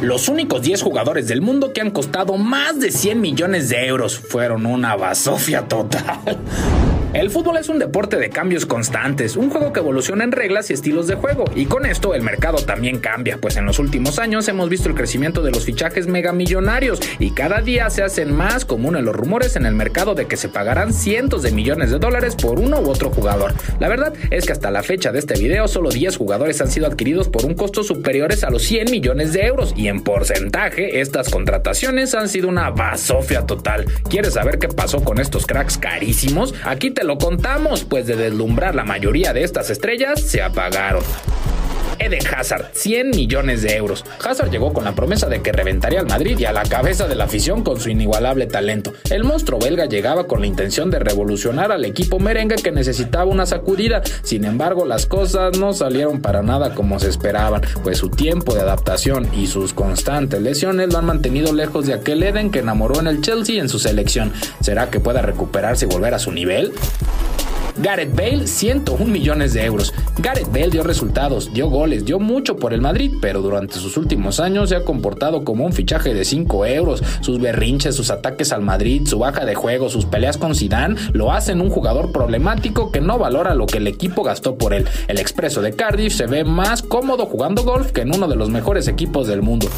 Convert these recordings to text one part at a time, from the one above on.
Los únicos 10 jugadores del mundo que han costado más de 100 millones de euros fueron una basofia total. El fútbol es un deporte de cambios constantes, un juego que evoluciona en reglas y estilos de juego, y con esto el mercado también cambia, pues en los últimos años hemos visto el crecimiento de los fichajes megamillonarios y cada día se hacen más comunes los rumores en el mercado de que se pagarán cientos de millones de dólares por uno u otro jugador. La verdad es que hasta la fecha de este video solo 10 jugadores han sido adquiridos por un costo superiores a los 100 millones de euros y en porcentaje estas contrataciones han sido una basofia total. ¿Quieres saber qué pasó con estos cracks carísimos? Aquí te lo contamos, pues de deslumbrar la mayoría de estas estrellas se apagaron. Eden Hazard, 100 millones de euros. Hazard llegó con la promesa de que reventaría al Madrid y a la cabeza de la afición con su inigualable talento. El monstruo belga llegaba con la intención de revolucionar al equipo merengue que necesitaba una sacudida. Sin embargo, las cosas no salieron para nada como se esperaban, pues su tiempo de adaptación y sus constantes lesiones lo han mantenido lejos de aquel Eden que enamoró en el Chelsea y en su selección. ¿Será que pueda recuperarse y volver a su nivel? Gareth Bale, 101 millones de euros. Gareth Bale dio resultados, dio goles, dio mucho por el Madrid, pero durante sus últimos años se ha comportado como un fichaje de 5 euros. Sus berrinches, sus ataques al Madrid, su baja de juego, sus peleas con Zidane lo hacen un jugador problemático que no valora lo que el equipo gastó por él. El expreso de Cardiff se ve más cómodo jugando golf que en uno de los mejores equipos del mundo.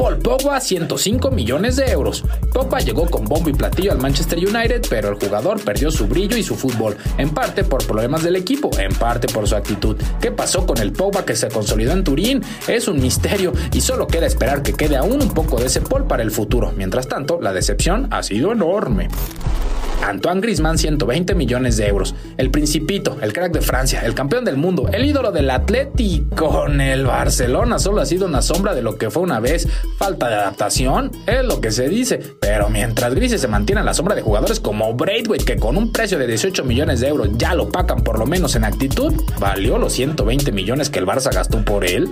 Paul Pogba 105 millones de euros. Pogba llegó con bombo y platillo al Manchester United, pero el jugador perdió su brillo y su fútbol, en parte por problemas del equipo, en parte por su actitud. ¿Qué pasó con el Pogba que se consolidó en Turín? Es un misterio y solo queda esperar que quede aún un poco de ese Paul para el futuro. Mientras tanto, la decepción ha sido enorme. Antoine Griezmann 120 millones de euros. El Principito, el crack de Francia, el campeón del mundo, el ídolo del Atlético con el Barcelona solo ha sido una sombra de lo que fue una vez. Falta de adaptación, es lo que se dice. Pero mientras Griezmann se mantiene en la sombra de jugadores como Braithwaite que con un precio de 18 millones de euros ya lo pacan por lo menos en actitud, valió los 120 millones que el Barça gastó por él.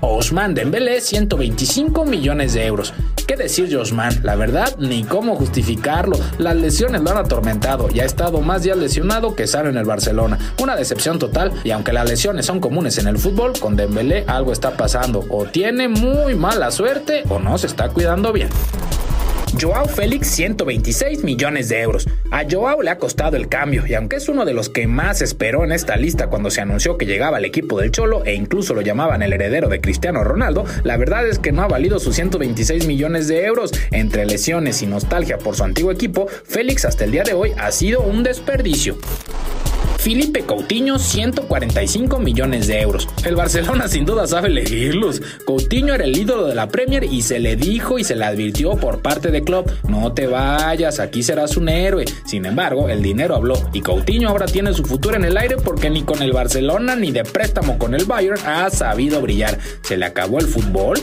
Osman Dembélé 125 millones de euros. ¿Qué decir de Osman? La verdad, ni cómo justificarlo. Las lesiones lo han atormentado y ha estado más días lesionado que sano en el Barcelona. Una decepción total y aunque las lesiones son comunes en el fútbol, con Dembélé algo está pasando. O tiene muy mala suerte o no se está cuidando bien. Joao Félix 126 millones de euros. A Joao le ha costado el cambio y aunque es uno de los que más esperó en esta lista cuando se anunció que llegaba al equipo del Cholo e incluso lo llamaban el heredero de Cristiano Ronaldo, la verdad es que no ha valido sus 126 millones de euros. Entre lesiones y nostalgia por su antiguo equipo, Félix hasta el día de hoy ha sido un desperdicio. Felipe Coutinho 145 millones de euros. El Barcelona sin duda sabe elegirlos. Coutinho era el ídolo de la Premier y se le dijo y se le advirtió por parte de Klopp, no te vayas, aquí serás un héroe. Sin embargo, el dinero habló y Coutinho ahora tiene su futuro en el aire porque ni con el Barcelona ni de préstamo con el Bayern ha sabido brillar. ¿Se le acabó el fútbol?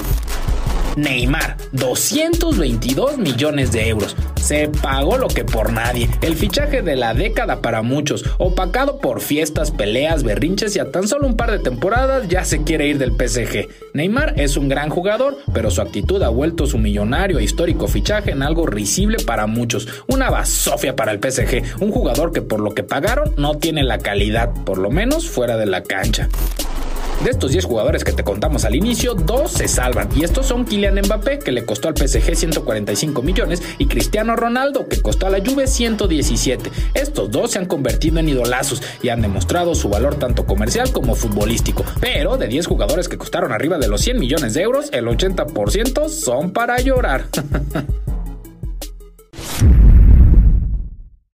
Neymar, 222 millones de euros. Se pagó lo que por nadie. El fichaje de la década para muchos, opacado por fiestas, peleas, berrinches y a tan solo un par de temporadas ya se quiere ir del PSG. Neymar es un gran jugador, pero su actitud ha vuelto su millonario e histórico fichaje en algo risible para muchos. Una basofia para el PSG, un jugador que por lo que pagaron no tiene la calidad, por lo menos fuera de la cancha. De estos 10 jugadores que te contamos al inicio, dos se salvan. Y estos son Kylian Mbappé, que le costó al PSG 145 millones, y Cristiano Ronaldo, que costó a la Juve 117. Estos dos se han convertido en idolazos y han demostrado su valor tanto comercial como futbolístico. Pero de 10 jugadores que costaron arriba de los 100 millones de euros, el 80% son para llorar.